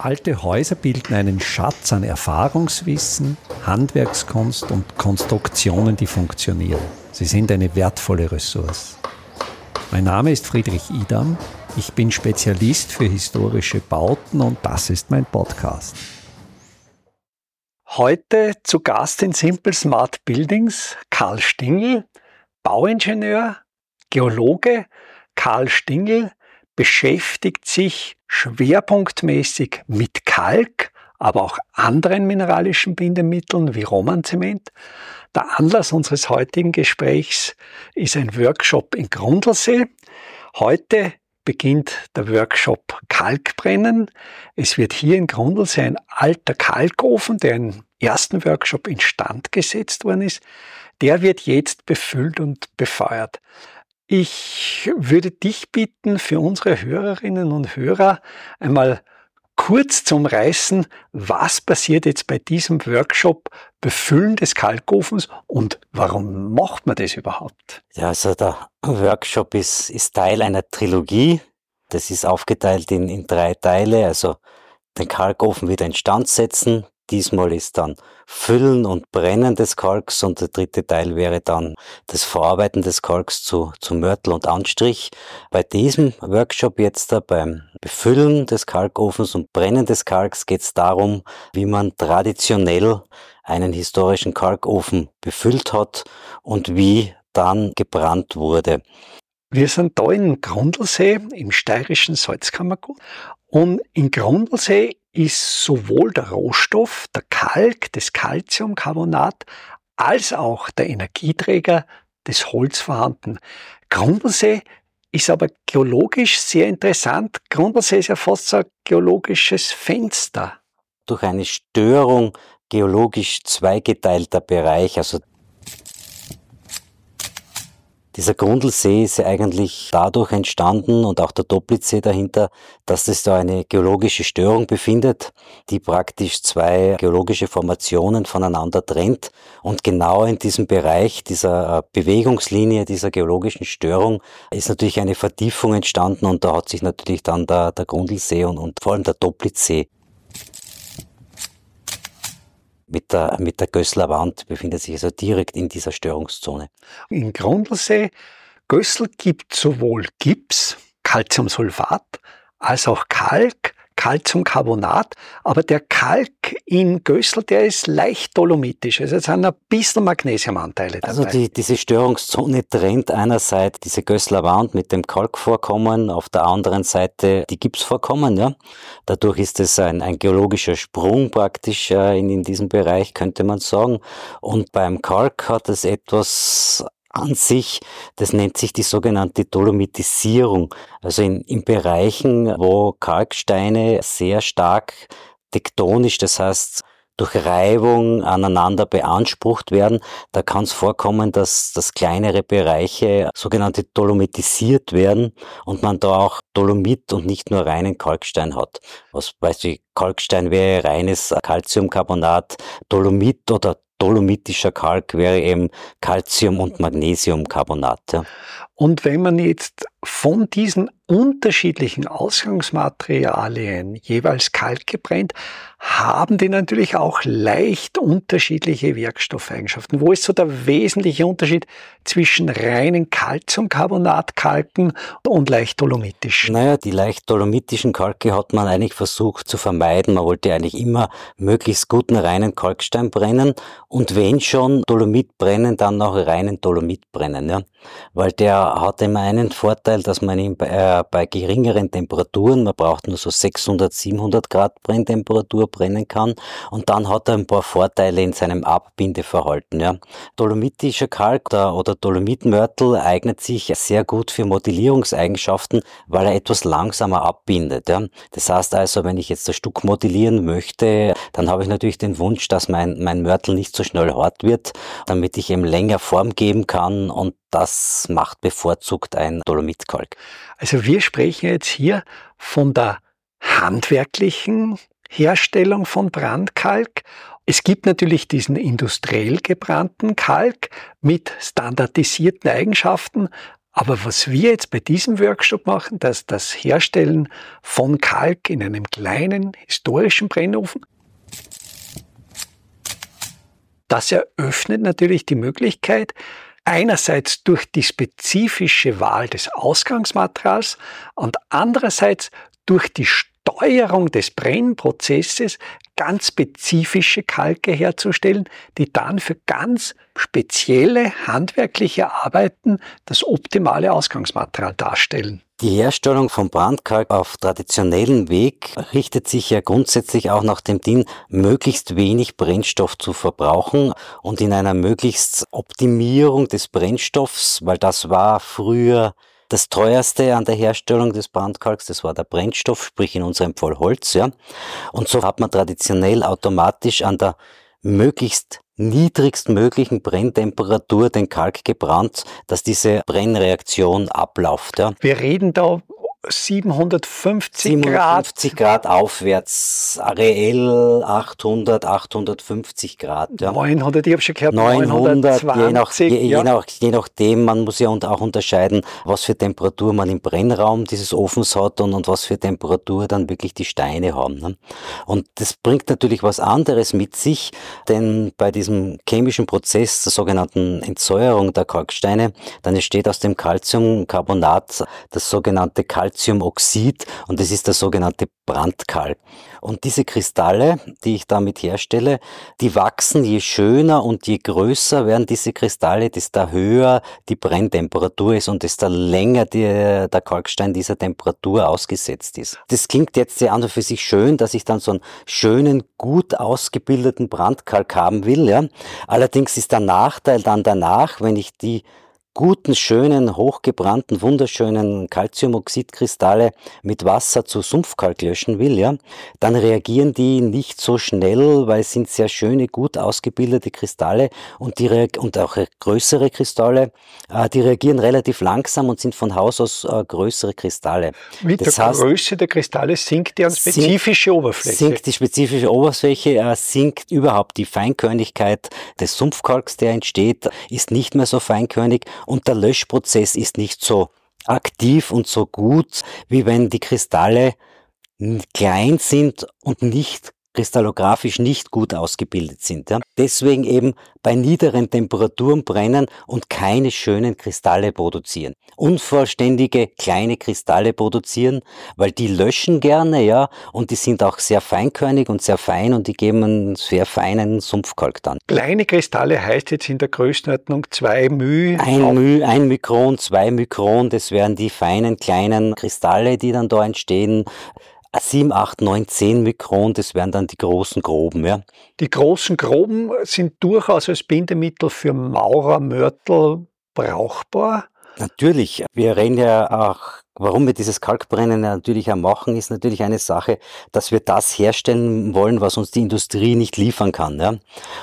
Alte Häuser bilden einen Schatz an Erfahrungswissen, Handwerkskunst und Konstruktionen, die funktionieren. Sie sind eine wertvolle Ressource. Mein Name ist Friedrich Idam. Ich bin Spezialist für historische Bauten und das ist mein Podcast. Heute zu Gast in Simple Smart Buildings Karl Stingel, Bauingenieur, Geologe. Karl Stingel beschäftigt sich schwerpunktmäßig mit Kalk, aber auch anderen mineralischen Bindemitteln wie Romanzement. Der Anlass unseres heutigen Gesprächs ist ein Workshop in Grundlsee. Heute beginnt der Workshop Kalkbrennen. Es wird hier in Grundlsee ein alter Kalkofen, der im ersten Workshop instand gesetzt worden ist, der wird jetzt befüllt und befeuert. Ich würde dich bitten, für unsere Hörerinnen und Hörer einmal kurz zum Reißen, was passiert jetzt bei diesem Workshop Befüllen des Kalkofens und warum macht man das überhaupt? Ja, also der Workshop ist, ist Teil einer Trilogie. Das ist aufgeteilt in, in drei Teile. Also den Kalkofen wieder instand setzen, Diesmal ist dann Füllen und Brennen des Kalks und der dritte Teil wäre dann das Verarbeiten des Kalks zu, zu Mörtel und Anstrich. Bei diesem Workshop jetzt da beim Befüllen des Kalkofens und Brennen des Kalks geht es darum, wie man traditionell einen historischen Kalkofen befüllt hat und wie dann gebrannt wurde. Wir sind da in Grundlsee im steirischen Salzkammergut und in Grundlsee ist sowohl der Rohstoff, der Kalk, das Calciumcarbonat, als auch der Energieträger, das Holz vorhanden. Grundlsee ist aber geologisch sehr interessant. Grundlsee ist ja fast ein geologisches Fenster. Durch eine Störung geologisch zweigeteilter Bereich, also dieser Grundlsee ist ja eigentlich dadurch entstanden und auch der Doplitzsee dahinter, dass es da eine geologische Störung befindet, die praktisch zwei geologische Formationen voneinander trennt. Und genau in diesem Bereich dieser äh, Bewegungslinie, dieser geologischen Störung ist natürlich eine Vertiefung entstanden und da hat sich natürlich dann der, der Grundlsee und, und vor allem der Doplitzsee mit der, mit der Gößler Wand befindet sich also direkt in dieser Störungszone. In Grundlsee, Gössel gibt sowohl Gips, Calciumsulfat, als auch Kalk, Calciumcarbonat, aber der Kalk in Gössel, der ist leicht dolomitisch. Also es sind ein bisschen Magnesiumanteile dabei. Also die, diese Störungszone trennt einerseits diese Gösseler Wand mit dem Kalkvorkommen, auf der anderen Seite die Gipsvorkommen. Ja. Dadurch ist es ein, ein geologischer Sprung praktisch äh, in, in diesem Bereich, könnte man sagen. Und beim Kalk hat es etwas an sich, das nennt sich die sogenannte Dolomitisierung. Also in, in Bereichen, wo Kalksteine sehr stark tektonisch, das heißt durch Reibung aneinander beansprucht werden, da kann es vorkommen, dass, dass kleinere Bereiche sogenannte dolomitisiert werden und man da auch Dolomit und nicht nur reinen Kalkstein hat. Was weißt du, Kalkstein wäre reines Calciumcarbonat, Dolomit oder dolomitischer Kalk wäre eben Calcium- und Magnesiumcarbonat. Ja. Und wenn man jetzt von diesen unterschiedlichen Ausgangsmaterialien jeweils Kalk gebrennt, haben die natürlich auch leicht unterschiedliche Werkstoffeigenschaften. Wo ist so der wesentliche Unterschied zwischen reinen Calciumcarbonatkalken und leicht dolomitischen? Naja, die leicht dolomitischen Kalke hat man eigentlich versucht zu vermeiden. Man wollte eigentlich immer möglichst guten reinen Kalkstein brennen und wenn schon Dolomit brennen, dann noch reinen Dolomit brennen, ja. Weil der hat immer einen Vorteil, dass man ihn bei, äh, bei geringeren Temperaturen, man braucht nur so 600, 700 Grad Brenntemperatur brennen kann und dann hat er ein paar Vorteile in seinem Abbindeverhalten. Ja. Dolomitischer Kalk oder, oder Dolomitmörtel eignet sich sehr gut für Modellierungseigenschaften, weil er etwas langsamer abbindet. Ja. Das heißt also, wenn ich jetzt das Stück modellieren möchte, dann habe ich natürlich den Wunsch, dass mein, mein Mörtel nicht so schnell hart wird, damit ich ihm länger Form geben kann und das macht bevorzugt ein Dolomitkalk. Also wir sprechen jetzt hier von der handwerklichen Herstellung von Brandkalk. Es gibt natürlich diesen industriell gebrannten Kalk mit standardisierten Eigenschaften, Aber was wir jetzt bei diesem Workshop machen, dass das Herstellen von Kalk in einem kleinen historischen Brennofen, das eröffnet natürlich die Möglichkeit, einerseits durch die spezifische Wahl des Ausgangsmaterials und andererseits durch die Steuerung des Brennprozesses ganz spezifische Kalke herzustellen, die dann für ganz spezielle handwerkliche Arbeiten das optimale Ausgangsmaterial darstellen. Die Herstellung von Brandkalk auf traditionellen Weg richtet sich ja grundsätzlich auch nach dem DIN, möglichst wenig Brennstoff zu verbrauchen und in einer möglichst Optimierung des Brennstoffs, weil das war früher das teuerste an der Herstellung des Brandkalks, das war der Brennstoff, sprich in unserem Fall Holz, ja. Und so hat man traditionell automatisch an der möglichst niedrigstmöglichen Brenntemperatur den Kalk gebrannt, dass diese Brennreaktion abläuft. Ja. Wir reden da 750, 750 Grad. Grad aufwärts, reell 800, 850 Grad. Ja. 900, ich habe schon gehört, 900, 920, je, nach, je, ja. je, nach, je nachdem, man muss ja auch unterscheiden, was für Temperatur man im Brennraum dieses Ofens hat und, und was für Temperatur dann wirklich die Steine haben. Ne? Und das bringt natürlich was anderes mit sich, denn bei diesem chemischen Prozess der sogenannten Entsäuerung der Kalksteine, dann entsteht aus dem Calciumcarbonat das sogenannte Calcium Calciumoxid und das ist der sogenannte Brandkalk. Und diese Kristalle, die ich damit herstelle, die wachsen je schöner und je größer werden diese Kristalle, desto höher die Brenntemperatur ist und desto länger die, der Kalkstein dieser Temperatur ausgesetzt ist. Das klingt jetzt sehr an und für sich schön, dass ich dann so einen schönen, gut ausgebildeten Brandkalk haben will. Ja. Allerdings ist der Nachteil dann danach, wenn ich die guten, schönen, hochgebrannten, wunderschönen Calciumoxidkristalle mit Wasser zu Sumpfkalk löschen will, ja, dann reagieren die nicht so schnell, weil es sind sehr schöne, gut ausgebildete Kristalle und, die und auch größere Kristalle, äh, die reagieren relativ langsam und sind von Haus aus äh, größere Kristalle. Mit das der heißt, Größe der Kristalle sinkt deren spezifische sinkt, Oberfläche. Sinkt die spezifische Oberfläche, äh, sinkt überhaupt die Feinkörnigkeit des Sumpfkalks, der entsteht, ist nicht mehr so feinkörnig und der Löschprozess ist nicht so aktiv und so gut, wie wenn die Kristalle klein sind und nicht kristallographisch nicht gut ausgebildet sind. Ja. Deswegen eben bei niederen Temperaturen brennen und keine schönen Kristalle produzieren. Unvollständige kleine Kristalle produzieren, weil die löschen gerne, ja, und die sind auch sehr feinkörnig und sehr fein und die geben einen sehr feinen Sumpfkalk dann. Kleine Kristalle heißt jetzt in der Größenordnung zwei μ. Ein μ, ein Mikron, zwei Mikron, das wären die feinen kleinen Kristalle, die dann da entstehen. 7, 8, 9, 10 Mikron, das wären dann die großen Groben. Ja. Die großen Groben sind durchaus als Bindemittel für Maurermörtel brauchbar. Natürlich. Wir reden ja auch Warum wir dieses Kalkbrennen natürlich auch machen, ist natürlich eine Sache, dass wir das herstellen wollen, was uns die Industrie nicht liefern kann. Ja?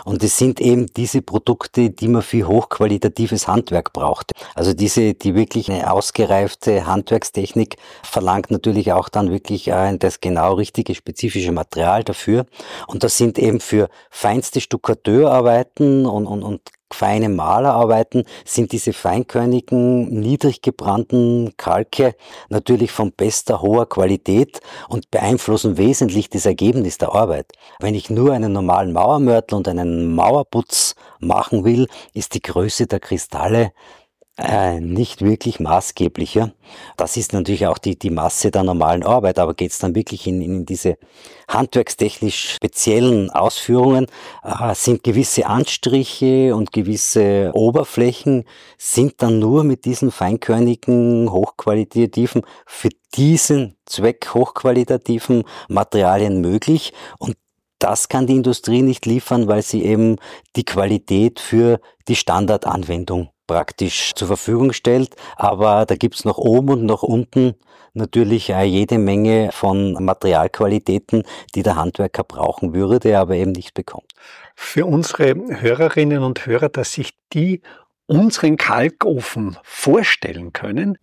Und es sind eben diese Produkte, die man für hochqualitatives Handwerk braucht. Also diese, die wirklich eine ausgereifte Handwerkstechnik verlangt natürlich auch dann wirklich das genau richtige spezifische Material dafür. Und das sind eben für feinste Stuckateurarbeiten und, und, und feine Malerarbeiten sind diese feinkörnigen, niedrig gebrannten Kalke natürlich von bester, hoher Qualität und beeinflussen wesentlich das Ergebnis der Arbeit. Wenn ich nur einen normalen Mauermörtel und einen Mauerputz machen will, ist die Größe der Kristalle äh, nicht wirklich maßgeblicher. Das ist natürlich auch die, die Masse der normalen Arbeit, aber geht es dann wirklich in, in diese handwerkstechnisch speziellen Ausführungen, äh, sind gewisse Anstriche und gewisse Oberflächen sind dann nur mit diesen feinkörnigen, hochqualitativen, für diesen Zweck hochqualitativen Materialien möglich und das kann die Industrie nicht liefern, weil sie eben die Qualität für die Standardanwendung praktisch zur Verfügung stellt. Aber da gibt's noch oben und noch unten natürlich jede Menge von Materialqualitäten, die der Handwerker brauchen würde, aber eben nicht bekommt. Für unsere Hörerinnen und Hörer, dass sich die unseren Kalkofen vorstellen können.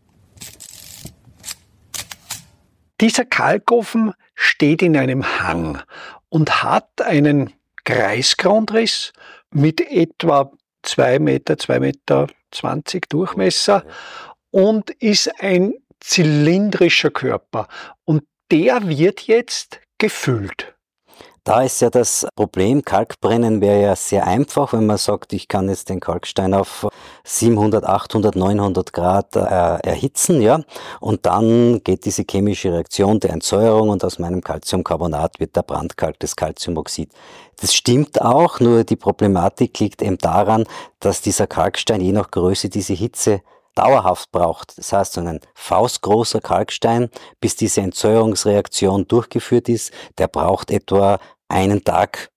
Dieser Kalkofen steht in einem Hang und hat einen Kreisgrundriss mit etwa zwei Meter, zwei Meter zwanzig Durchmesser und ist ein zylindrischer Körper. Und der wird jetzt gefüllt. Da ist ja das Problem, Kalkbrennen wäre ja sehr einfach, wenn man sagt, ich kann jetzt den Kalkstein auf 700, 800, 900 Grad äh, erhitzen, ja, und dann geht diese chemische Reaktion der Entsäuerung und aus meinem Calciumcarbonat wird der Brandkalk, das Calciumoxid. Das stimmt auch, nur die Problematik liegt eben daran, dass dieser Kalkstein je nach Größe diese Hitze dauerhaft braucht. Das heißt, so ein faustgroßer Kalkstein, bis diese Entsäuerungsreaktion durchgeführt ist, der braucht etwa einen Tag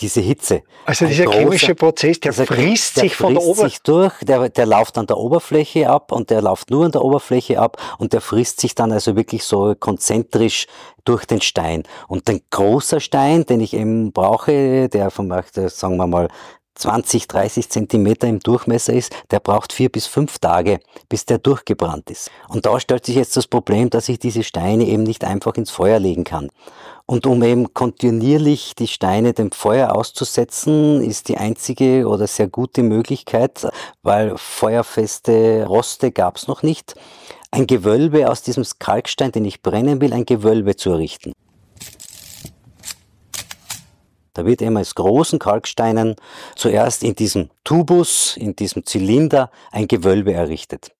diese Hitze. Also dieser großer, chemische Prozess, der frisst der sich von der Oberfläche durch, der, der läuft an der Oberfläche ab und der läuft nur an der Oberfläche ab und der frisst sich dann also wirklich so konzentrisch durch den Stein. Und ein großer Stein, den ich eben brauche, der vom, sagen wir mal, 20, 30 Zentimeter im Durchmesser ist, der braucht vier bis fünf Tage, bis der durchgebrannt ist. Und da stellt sich jetzt das Problem, dass ich diese Steine eben nicht einfach ins Feuer legen kann. Und um eben kontinuierlich die Steine dem Feuer auszusetzen, ist die einzige oder sehr gute Möglichkeit, weil feuerfeste Roste gab es noch nicht, ein Gewölbe aus diesem Kalkstein, den ich brennen will, ein Gewölbe zu errichten. Da wird eben aus großen Kalksteinen zuerst in diesem Tubus, in diesem Zylinder ein Gewölbe errichtet.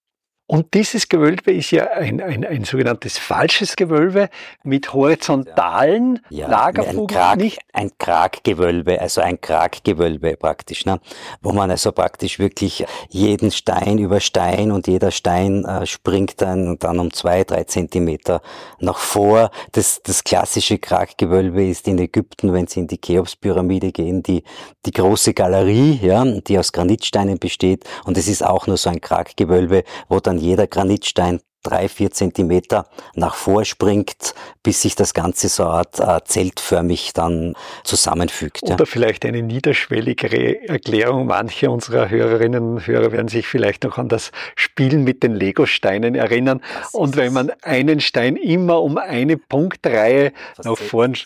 Und dieses Gewölbe ist ja ein, ein, ein sogenanntes falsches Gewölbe mit horizontalen ja, Lagerfugen. Ein, Krag, nicht ein Kraggewölbe, also ein Kraggewölbe praktisch, ne? wo man also praktisch wirklich jeden Stein über Stein und jeder Stein äh, springt dann, dann um zwei, drei Zentimeter nach vor. Das, das klassische Kraggewölbe ist in Ägypten, wenn Sie in die Cheops-Pyramide gehen, die, die große Galerie, ja, die aus Granitsteinen besteht und es ist auch nur so ein Kraggewölbe, wo dann dann jeder Granitstein drei, vier Zentimeter nach vorspringt, bis sich das Ganze so Art äh, zeltförmig dann zusammenfügt. Oder ja. vielleicht eine niederschwelligere Erklärung. Manche unserer Hörerinnen und Hörer werden sich vielleicht noch an das Spielen mit den Lego-Steinen erinnern. Und wenn man einen Stein immer um eine Punktreihe nach vorn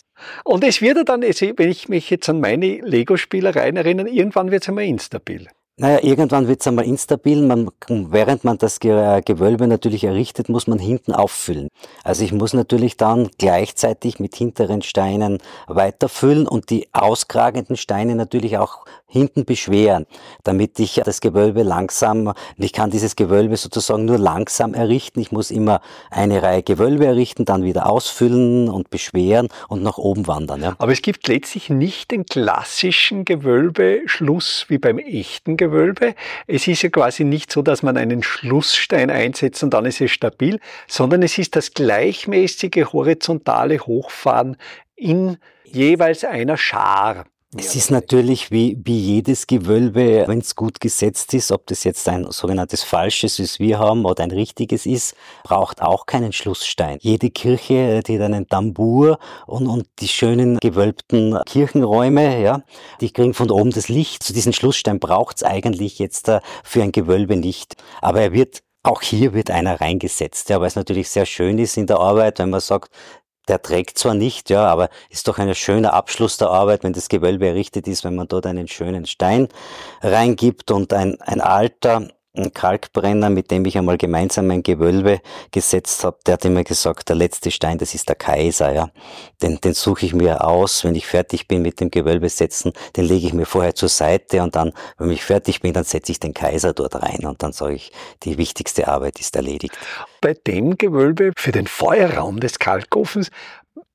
und es wird dann, wenn ich mich jetzt an meine Lego-Spielereien erinnere, irgendwann wird es einmal instabil. Naja, irgendwann wird es einmal instabil. Man, während man das Gewölbe natürlich errichtet, muss man hinten auffüllen. Also ich muss natürlich dann gleichzeitig mit hinteren Steinen weiterfüllen und die auskragenden Steine natürlich auch hinten beschweren, damit ich das Gewölbe langsam, ich kann dieses Gewölbe sozusagen nur langsam errichten. Ich muss immer eine Reihe Gewölbe errichten, dann wieder ausfüllen und beschweren und nach oben wandern. Ja. Aber es gibt letztlich nicht den klassischen Gewölbeschluss wie beim echten Gewölbe. Es ist ja quasi nicht so, dass man einen Schlussstein einsetzt und dann ist es stabil, sondern es ist das gleichmäßige horizontale Hochfahren in jeweils einer Schar. Es ist natürlich wie, wie jedes Gewölbe, wenn es gut gesetzt ist, ob das jetzt ein sogenanntes falsches, wie es wir haben, oder ein richtiges ist, braucht auch keinen Schlussstein. Jede Kirche, die hat einen Tambour und, und die schönen gewölbten Kirchenräume, ja, die kriegen von oben das Licht. Zu diesen Schlussstein braucht es eigentlich jetzt äh, für ein Gewölbe nicht. Aber er wird auch hier wird einer reingesetzt, ja, weil es natürlich sehr schön ist in der Arbeit, wenn man sagt, der trägt zwar nicht, ja, aber ist doch ein schöner Abschluss der Arbeit, wenn das Gewölbe errichtet ist, wenn man dort einen schönen Stein reingibt und ein, ein alter ein Kalkbrenner, mit dem ich einmal gemeinsam ein Gewölbe gesetzt habe, der hat immer gesagt, der letzte Stein, das ist der Kaiser, ja. Den, den suche ich mir aus, wenn ich fertig bin mit dem Gewölbe setzen, den lege ich mir vorher zur Seite und dann, wenn ich fertig bin, dann setze ich den Kaiser dort rein und dann sage ich, die wichtigste Arbeit ist erledigt. Bei dem Gewölbe für den Feuerraum des Kalkofens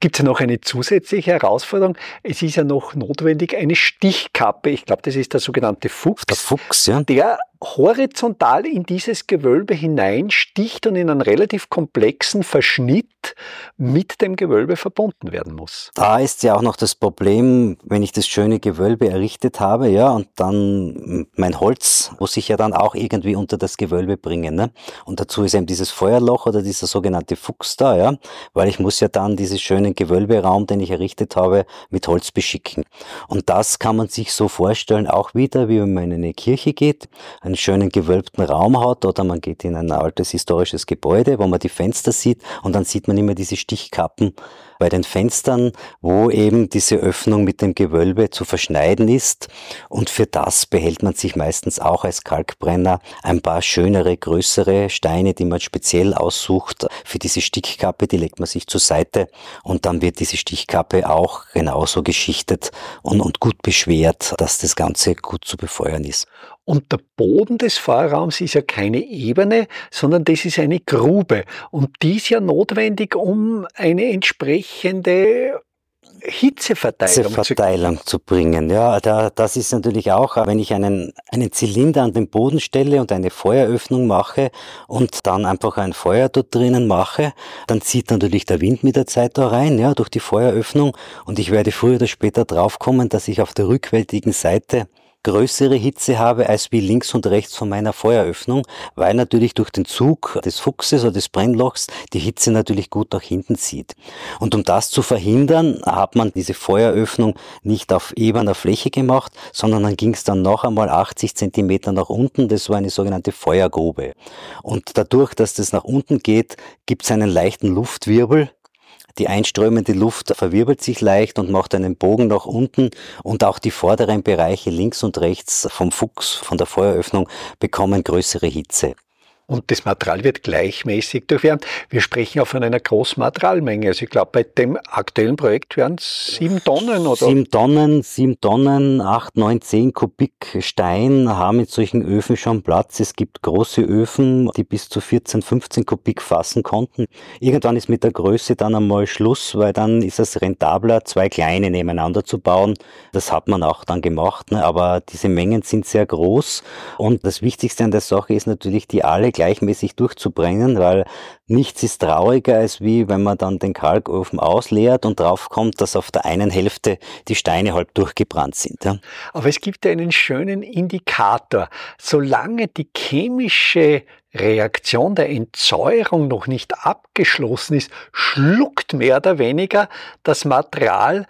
gibt es ja noch eine zusätzliche Herausforderung. Es ist ja noch notwendig eine Stichkappe. Ich glaube, das ist der sogenannte Fuchs. Der Fuchs, ja. Der horizontal in dieses Gewölbe hineinsticht und in einen relativ komplexen Verschnitt mit dem Gewölbe verbunden werden muss. Da ist ja auch noch das Problem, wenn ich das schöne Gewölbe errichtet habe, ja, und dann mein Holz muss ich ja dann auch irgendwie unter das Gewölbe bringen, ne? Und dazu ist eben dieses Feuerloch oder dieser sogenannte Fuchs da, ja, weil ich muss ja dann diesen schönen Gewölberaum, den ich errichtet habe, mit Holz beschicken. Und das kann man sich so vorstellen, auch wieder, wie wenn man in eine Kirche geht, einen schönen gewölbten Raum hat oder man geht in ein altes historisches Gebäude, wo man die Fenster sieht und dann sieht man immer diese Stichkappen bei den Fenstern, wo eben diese Öffnung mit dem Gewölbe zu verschneiden ist. Und für das behält man sich meistens auch als Kalkbrenner ein paar schönere, größere Steine, die man speziell aussucht. Für diese Stickkappe, die legt man sich zur Seite und dann wird diese Stichkappe auch genauso geschichtet und, und gut beschwert, dass das Ganze gut zu befeuern ist. Und der Boden des Feuerraums ist ja keine Ebene, sondern das ist eine Grube. Und die ist ja notwendig, um eine entsprechende Hitzeverteilung, Hitzeverteilung zu, zu, bringen. Ja, da, das ist natürlich auch, wenn ich einen, einen Zylinder an den Boden stelle und eine Feueröffnung mache und dann einfach ein Feuer dort drinnen mache, dann zieht natürlich der Wind mit der Zeit da rein, ja, durch die Feueröffnung und ich werde früher oder später draufkommen, dass ich auf der rückwärtigen Seite größere Hitze habe als wie links und rechts von meiner Feueröffnung, weil natürlich durch den Zug des Fuchses oder des Brennlochs die Hitze natürlich gut nach hinten zieht. Und um das zu verhindern, hat man diese Feueröffnung nicht auf ebener Fläche gemacht, sondern dann ging es dann noch einmal 80 Zentimeter nach unten. Das war eine sogenannte Feuergrube. Und dadurch, dass das nach unten geht, gibt es einen leichten Luftwirbel, die einströmende Luft verwirbelt sich leicht und macht einen Bogen nach unten und auch die vorderen Bereiche links und rechts vom Fuchs, von der Feueröffnung bekommen größere Hitze und das Material wird gleichmäßig durchwärmt. Wir sprechen auch von einer großen Materialmenge. Also ich glaube, bei dem aktuellen Projekt wären es sieben Tonnen oder? Sieben Tonnen, sieben Tonnen, acht, neun, zehn Kubik Stein haben in solchen Öfen schon Platz. Es gibt große Öfen, die bis zu 14, 15 Kubik fassen konnten. Irgendwann ist mit der Größe dann einmal Schluss, weil dann ist es rentabler, zwei kleine nebeneinander zu bauen. Das hat man auch dann gemacht, ne? aber diese Mengen sind sehr groß. Und das Wichtigste an der Sache ist natürlich, die alle gleichmäßig durchzubrennen, weil nichts ist trauriger, als wie wenn man dann den Kalkofen ausleert und draufkommt, dass auf der einen Hälfte die Steine halb durchgebrannt sind. Ja. Aber es gibt einen schönen Indikator. Solange die chemische Reaktion der Entsäuerung noch nicht abgeschlossen ist, schluckt mehr oder weniger das Material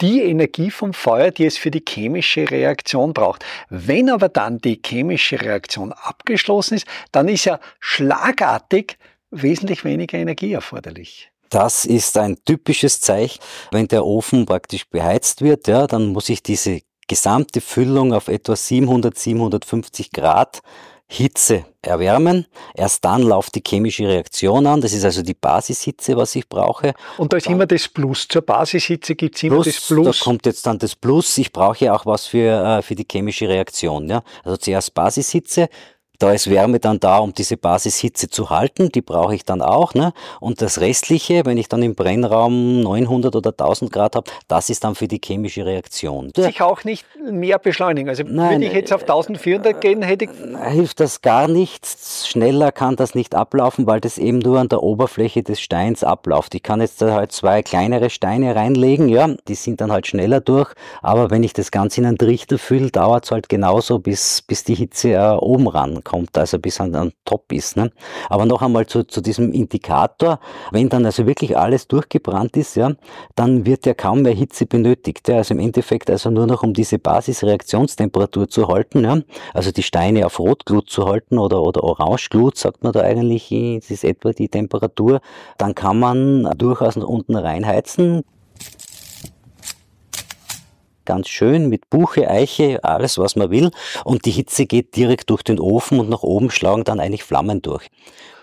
die Energie vom Feuer, die es für die chemische Reaktion braucht. Wenn aber dann die chemische Reaktion abgeschlossen ist, dann ist ja schlagartig wesentlich weniger Energie erforderlich. Das ist ein typisches Zeichen, wenn der Ofen praktisch beheizt wird, ja, dann muss ich diese gesamte Füllung auf etwa 700, 750 Grad Hitze erwärmen. Erst dann läuft die chemische Reaktion an. Das ist also die Basishitze, was ich brauche. Und da ist immer das Plus. Zur Basishitze gibt es immer Plus, das Plus. Da kommt jetzt dann das Plus. Ich brauche ja auch was für, äh, für die chemische Reaktion. Ja? Also zuerst Basishitze, da ist Wärme dann da, um diese Basishitze zu halten, die brauche ich dann auch. Ne? Und das Restliche, wenn ich dann im Brennraum 900 oder 1000 Grad habe, das ist dann für die chemische Reaktion. Sich auch nicht mehr beschleunigen. Also Nein, würde ich jetzt auf 1400 gehen, hätte ich... Hilft das gar nichts. Schneller kann das nicht ablaufen, weil das eben nur an der Oberfläche des Steins abläuft. Ich kann jetzt da halt zwei kleinere Steine reinlegen, ja, die sind dann halt schneller durch. Aber wenn ich das Ganze in einen Trichter fülle, dauert es halt genauso, bis, bis die Hitze äh, oben ran kommt, also bis an, an Top ist. Ne? Aber noch einmal zu, zu diesem Indikator, wenn dann also wirklich alles durchgebrannt ist, ja, dann wird ja kaum mehr Hitze benötigt. Ja? Also im Endeffekt also nur noch um diese Basisreaktionstemperatur zu halten, ja? also die Steine auf Rotglut zu halten oder, oder Orangeglut, sagt man da eigentlich, das ist etwa die Temperatur, dann kann man durchaus nach unten reinheizen ganz schön mit Buche, Eiche, alles was man will. Und die Hitze geht direkt durch den Ofen und nach oben schlagen dann eigentlich Flammen durch.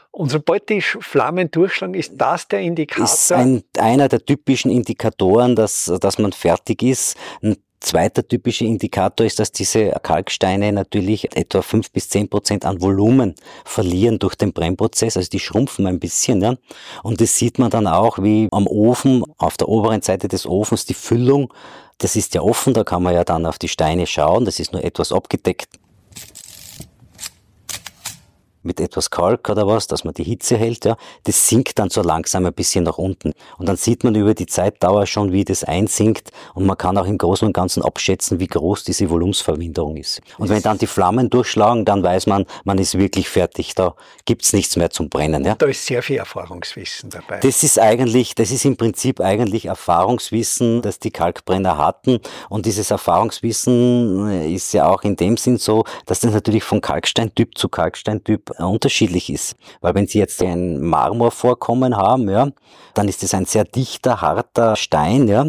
Und sobald die Flammen durchschlagen, ist das der Indikator? Ist ein, einer der typischen Indikatoren, dass, dass man fertig ist. Ein zweiter typischer Indikator ist, dass diese Kalksteine natürlich etwa fünf bis zehn Prozent an Volumen verlieren durch den Brennprozess, also die schrumpfen ein bisschen. Ja? Und das sieht man dann auch, wie am Ofen, auf der oberen Seite des Ofens, die Füllung das ist ja offen, da kann man ja dann auf die Steine schauen, das ist nur etwas abgedeckt mit etwas Kalk oder was, dass man die Hitze hält, ja, das sinkt dann so langsam ein bisschen nach unten. Und dann sieht man über die Zeitdauer schon, wie das einsinkt und man kann auch im Großen und Ganzen abschätzen, wie groß diese Volumensverminderung ist. Und wenn dann die Flammen durchschlagen, dann weiß man, man ist wirklich fertig, da gibt's nichts mehr zum Brennen. Ja. Da ist sehr viel Erfahrungswissen dabei. Das ist eigentlich, das ist im Prinzip eigentlich Erfahrungswissen, das die Kalkbrenner hatten. Und dieses Erfahrungswissen ist ja auch in dem Sinn so, dass das natürlich von Kalksteintyp zu Kalksteintyp unterschiedlich ist. Weil wenn Sie jetzt ein Marmorvorkommen haben, ja, dann ist es ein sehr dichter, harter Stein, ja,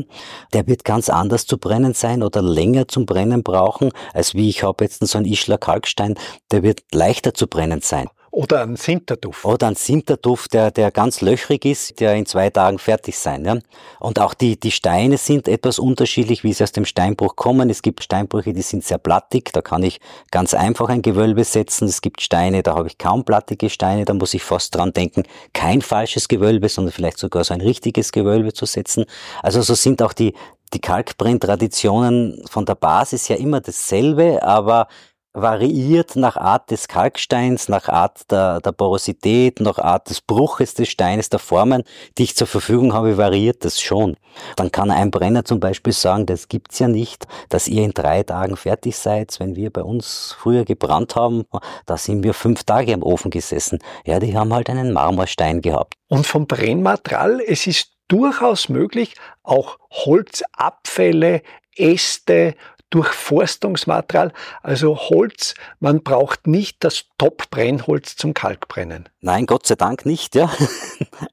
der wird ganz anders zu brennen sein oder länger zum Brennen brauchen, als wie ich habe jetzt so einen Ischler Kalkstein, der wird leichter zu brennen sein. Oder ein Sinterduft. Oder ein Sinterduft, der, der ganz löchrig ist, der in zwei Tagen fertig sein. Ja? Und auch die, die Steine sind etwas unterschiedlich, wie sie aus dem Steinbruch kommen. Es gibt Steinbrüche, die sind sehr plattig, da kann ich ganz einfach ein Gewölbe setzen. Es gibt Steine, da habe ich kaum plattige Steine, da muss ich fast dran denken, kein falsches Gewölbe, sondern vielleicht sogar so ein richtiges Gewölbe zu setzen. Also so sind auch die, die Kalkbrenntraditionen von der Basis ja immer dasselbe, aber variiert nach Art des Kalksteins, nach Art der, der Porosität, nach Art des Bruches des Steines, der Formen, die ich zur Verfügung habe, variiert das schon. Dann kann ein Brenner zum Beispiel sagen, das gibt's ja nicht, dass ihr in drei Tagen fertig seid. Wenn wir bei uns früher gebrannt haben, da sind wir fünf Tage im Ofen gesessen. Ja, die haben halt einen Marmorstein gehabt. Und vom Brennmaterial, es ist durchaus möglich, auch Holzabfälle, Äste, Durchforstungsmaterial, also Holz. Man braucht nicht das Top-Brennholz zum Kalkbrennen. Nein, Gott sei Dank nicht, ja.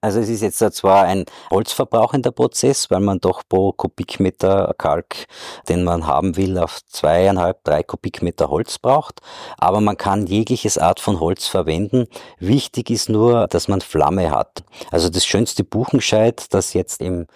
Also es ist jetzt zwar ein holzverbrauchender Prozess, weil man doch pro Kubikmeter Kalk, den man haben will, auf zweieinhalb, drei Kubikmeter Holz braucht. Aber man kann jegliches Art von Holz verwenden. Wichtig ist nur, dass man Flamme hat. Also das schönste Buchenscheit, das jetzt im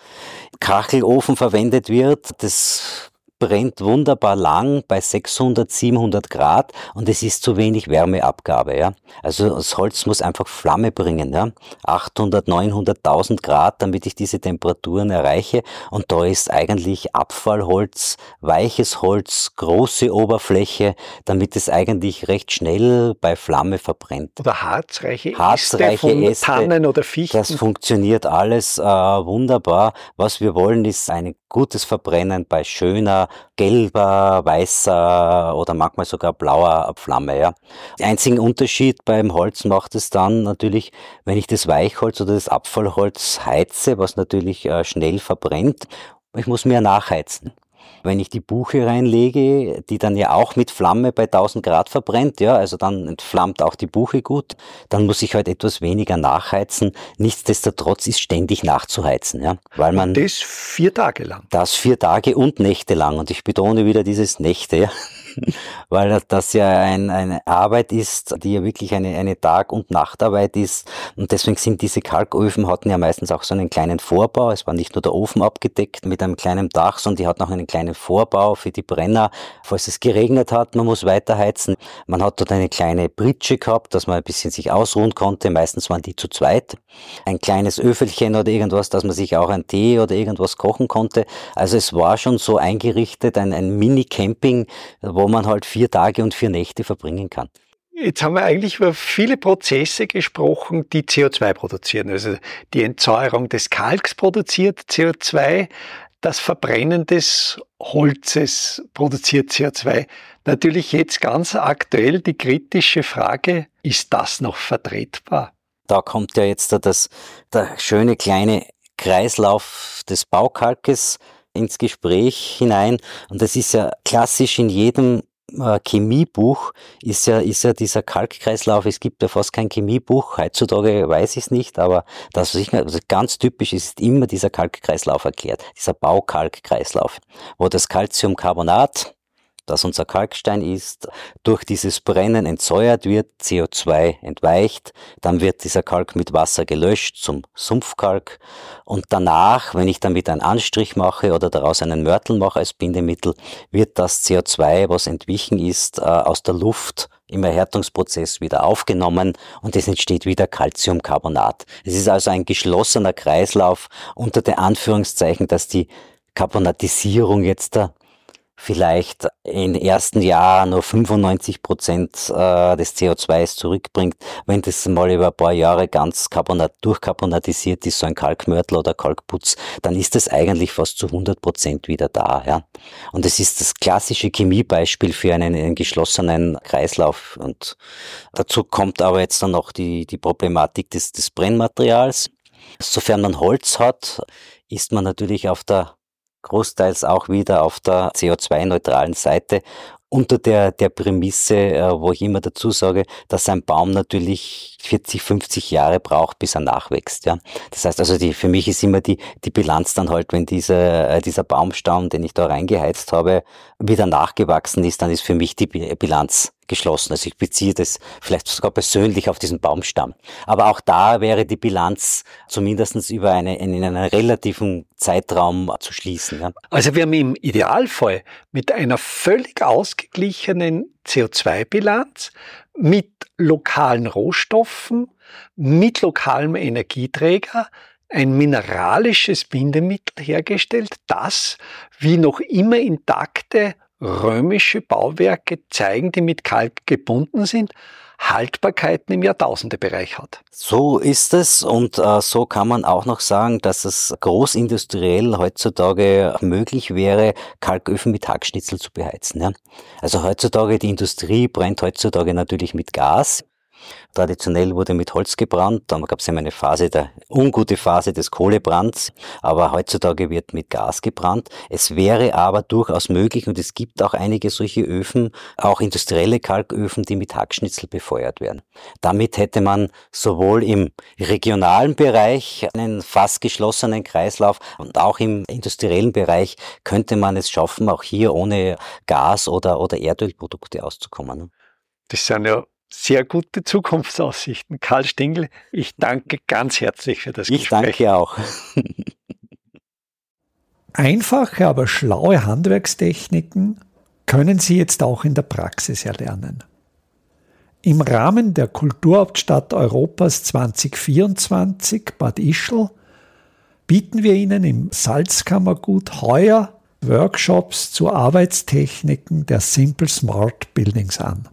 Kachelofen verwendet wird, das brennt wunderbar lang bei 600, 700 Grad und es ist zu wenig Wärmeabgabe. Ja? Also das Holz muss einfach Flamme bringen. Ja? 800, 900, 1000 Grad, damit ich diese Temperaturen erreiche. Und da ist eigentlich Abfallholz, weiches Holz, große Oberfläche, damit es eigentlich recht schnell bei Flamme verbrennt. Oder harzreiche, harzreiche Äste von Äste, Tannen oder Fichten. Das funktioniert alles äh, wunderbar. Was wir wollen, ist ein gutes Verbrennen bei schöner gelber, weißer oder manchmal sogar blauer Flamme. Ja. Der einzige Unterschied beim Holz macht es dann natürlich, wenn ich das Weichholz oder das Abfallholz heize, was natürlich äh, schnell verbrennt. Ich muss mehr nachheizen. Wenn ich die Buche reinlege, die dann ja auch mit Flamme bei 1000 Grad verbrennt, ja, also dann entflammt auch die Buche gut, dann muss ich halt etwas weniger nachheizen. Nichtsdestotrotz ist ständig nachzuheizen, ja, weil man. Und das vier Tage lang. Das vier Tage und Nächte lang. Und ich betone wieder dieses Nächte, ja. weil das ja ein, eine Arbeit ist, die ja wirklich eine, eine Tag- und Nachtarbeit ist. Und deswegen sind diese Kalköfen hatten ja meistens auch so einen kleinen Vorbau. Es war nicht nur der Ofen abgedeckt mit einem kleinen Dach, sondern die hatten auch einen kleinen Vorbau für die Brenner, falls es geregnet hat, man muss weiterheizen. Man hat dort eine kleine Pritsche gehabt, dass man ein bisschen sich ausruhen konnte. Meistens waren die zu zweit. Ein kleines Öfelchen oder irgendwas, dass man sich auch einen Tee oder irgendwas kochen konnte. Also es war schon so eingerichtet, ein, ein Mini-Camping, wo man halt vier Tage und vier Nächte verbringen kann. Jetzt haben wir eigentlich über viele Prozesse gesprochen, die CO2 produzieren. Also die Entsäuerung des Kalks produziert CO2, das Verbrennen des Holzes produziert CO2. Natürlich jetzt ganz aktuell die kritische Frage, ist das noch vertretbar? Da kommt ja jetzt das, der schöne kleine Kreislauf des Baukalkes ins Gespräch hinein. Und das ist ja klassisch in jedem äh, Chemiebuch ist ja, ist ja dieser Kalkkreislauf, es gibt ja fast kein Chemiebuch, heutzutage weiß ich es nicht, aber das, was ich, also ganz typisch ist immer dieser Kalkkreislauf erklärt, dieser Baukalkkreislauf, wo das Calciumcarbonat das unser Kalkstein ist, durch dieses Brennen entsäuert wird, CO2 entweicht, dann wird dieser Kalk mit Wasser gelöscht zum Sumpfkalk und danach, wenn ich damit einen Anstrich mache oder daraus einen Mörtel mache als Bindemittel, wird das CO2, was entwichen ist, äh, aus der Luft im Erhärtungsprozess wieder aufgenommen und es entsteht wieder Calciumcarbonat. Es ist also ein geschlossener Kreislauf unter der Anführungszeichen, dass die Carbonatisierung jetzt vielleicht im ersten Jahr nur 95 Prozent äh, des CO2s zurückbringt. Wenn das mal über ein paar Jahre ganz carbonat durchkarbonatisiert ist, so ein Kalkmörtel oder Kalkputz, dann ist das eigentlich fast zu 100 Prozent wieder da. Ja? Und es ist das klassische Chemiebeispiel für einen, einen geschlossenen Kreislauf. Und dazu kommt aber jetzt dann noch die, die Problematik des, des Brennmaterials. Sofern man Holz hat, ist man natürlich auf der großteils auch wieder auf der CO2-neutralen Seite. unter der, der Prämisse, äh, wo ich immer dazu sage, dass ein Baum natürlich 40, 50 Jahre braucht, bis er nachwächst. Ja. Das heißt also, die, für mich ist immer die, die Bilanz dann halt, wenn dieser, äh, dieser Baumstamm, den ich da reingeheizt habe, wieder nachgewachsen ist, dann ist für mich die Bilanz geschlossen. Also ich beziehe das vielleicht sogar persönlich auf diesen Baumstamm. Aber auch da wäre die Bilanz zumindestens über eine, in einem relativen Zeitraum zu schließen. Ja. Also wir haben im Idealfall mit einer völlig ausgeglichenen CO2-Bilanz, mit lokalen Rohstoffen, mit lokalem Energieträger, ein mineralisches Bindemittel hergestellt, das wie noch immer intakte römische Bauwerke zeigen, die mit Kalk gebunden sind, Haltbarkeiten im Jahrtausendebereich hat. So ist es und äh, so kann man auch noch sagen, dass es großindustriell heutzutage möglich wäre, Kalköfen mit Hackschnitzel zu beheizen. Ja? Also heutzutage, die Industrie brennt heutzutage natürlich mit Gas. Traditionell wurde mit Holz gebrannt, dann gab es immer eine Phase der ungute Phase des Kohlebrands, aber heutzutage wird mit Gas gebrannt. Es wäre aber durchaus möglich und es gibt auch einige solche Öfen, auch industrielle Kalköfen, die mit Hackschnitzel befeuert werden. Damit hätte man sowohl im regionalen Bereich einen fast geschlossenen Kreislauf und auch im industriellen Bereich könnte man es schaffen, auch hier ohne Gas oder, oder Erdölprodukte auszukommen. Das sind ja sehr gute Zukunftsaussichten. Karl Stingl, ich danke ganz herzlich für das ich Gespräch. Ich danke auch. Einfache, aber schlaue Handwerkstechniken können Sie jetzt auch in der Praxis erlernen. Im Rahmen der Kulturhauptstadt Europas 2024 Bad Ischl bieten wir Ihnen im Salzkammergut heuer Workshops zu Arbeitstechniken der Simple Smart Buildings an.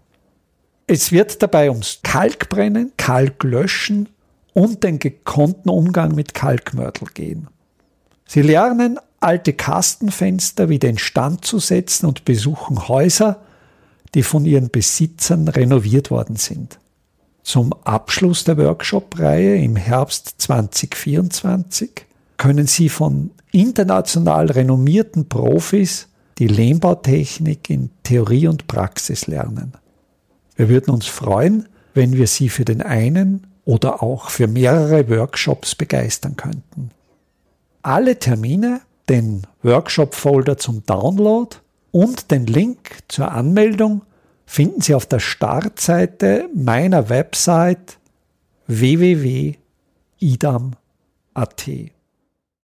Es wird dabei ums Kalkbrennen, Kalklöschen und den gekonnten Umgang mit Kalkmörtel gehen. Sie lernen, alte Kastenfenster wieder instand zu setzen und besuchen Häuser, die von ihren Besitzern renoviert worden sind. Zum Abschluss der Workshop-Reihe im Herbst 2024 können Sie von international renommierten Profis die Lehmbautechnik in Theorie und Praxis lernen. Wir würden uns freuen, wenn wir Sie für den einen oder auch für mehrere Workshops begeistern könnten. Alle Termine, den Workshop-Folder zum Download und den Link zur Anmeldung finden Sie auf der Startseite meiner Website www.idam.at.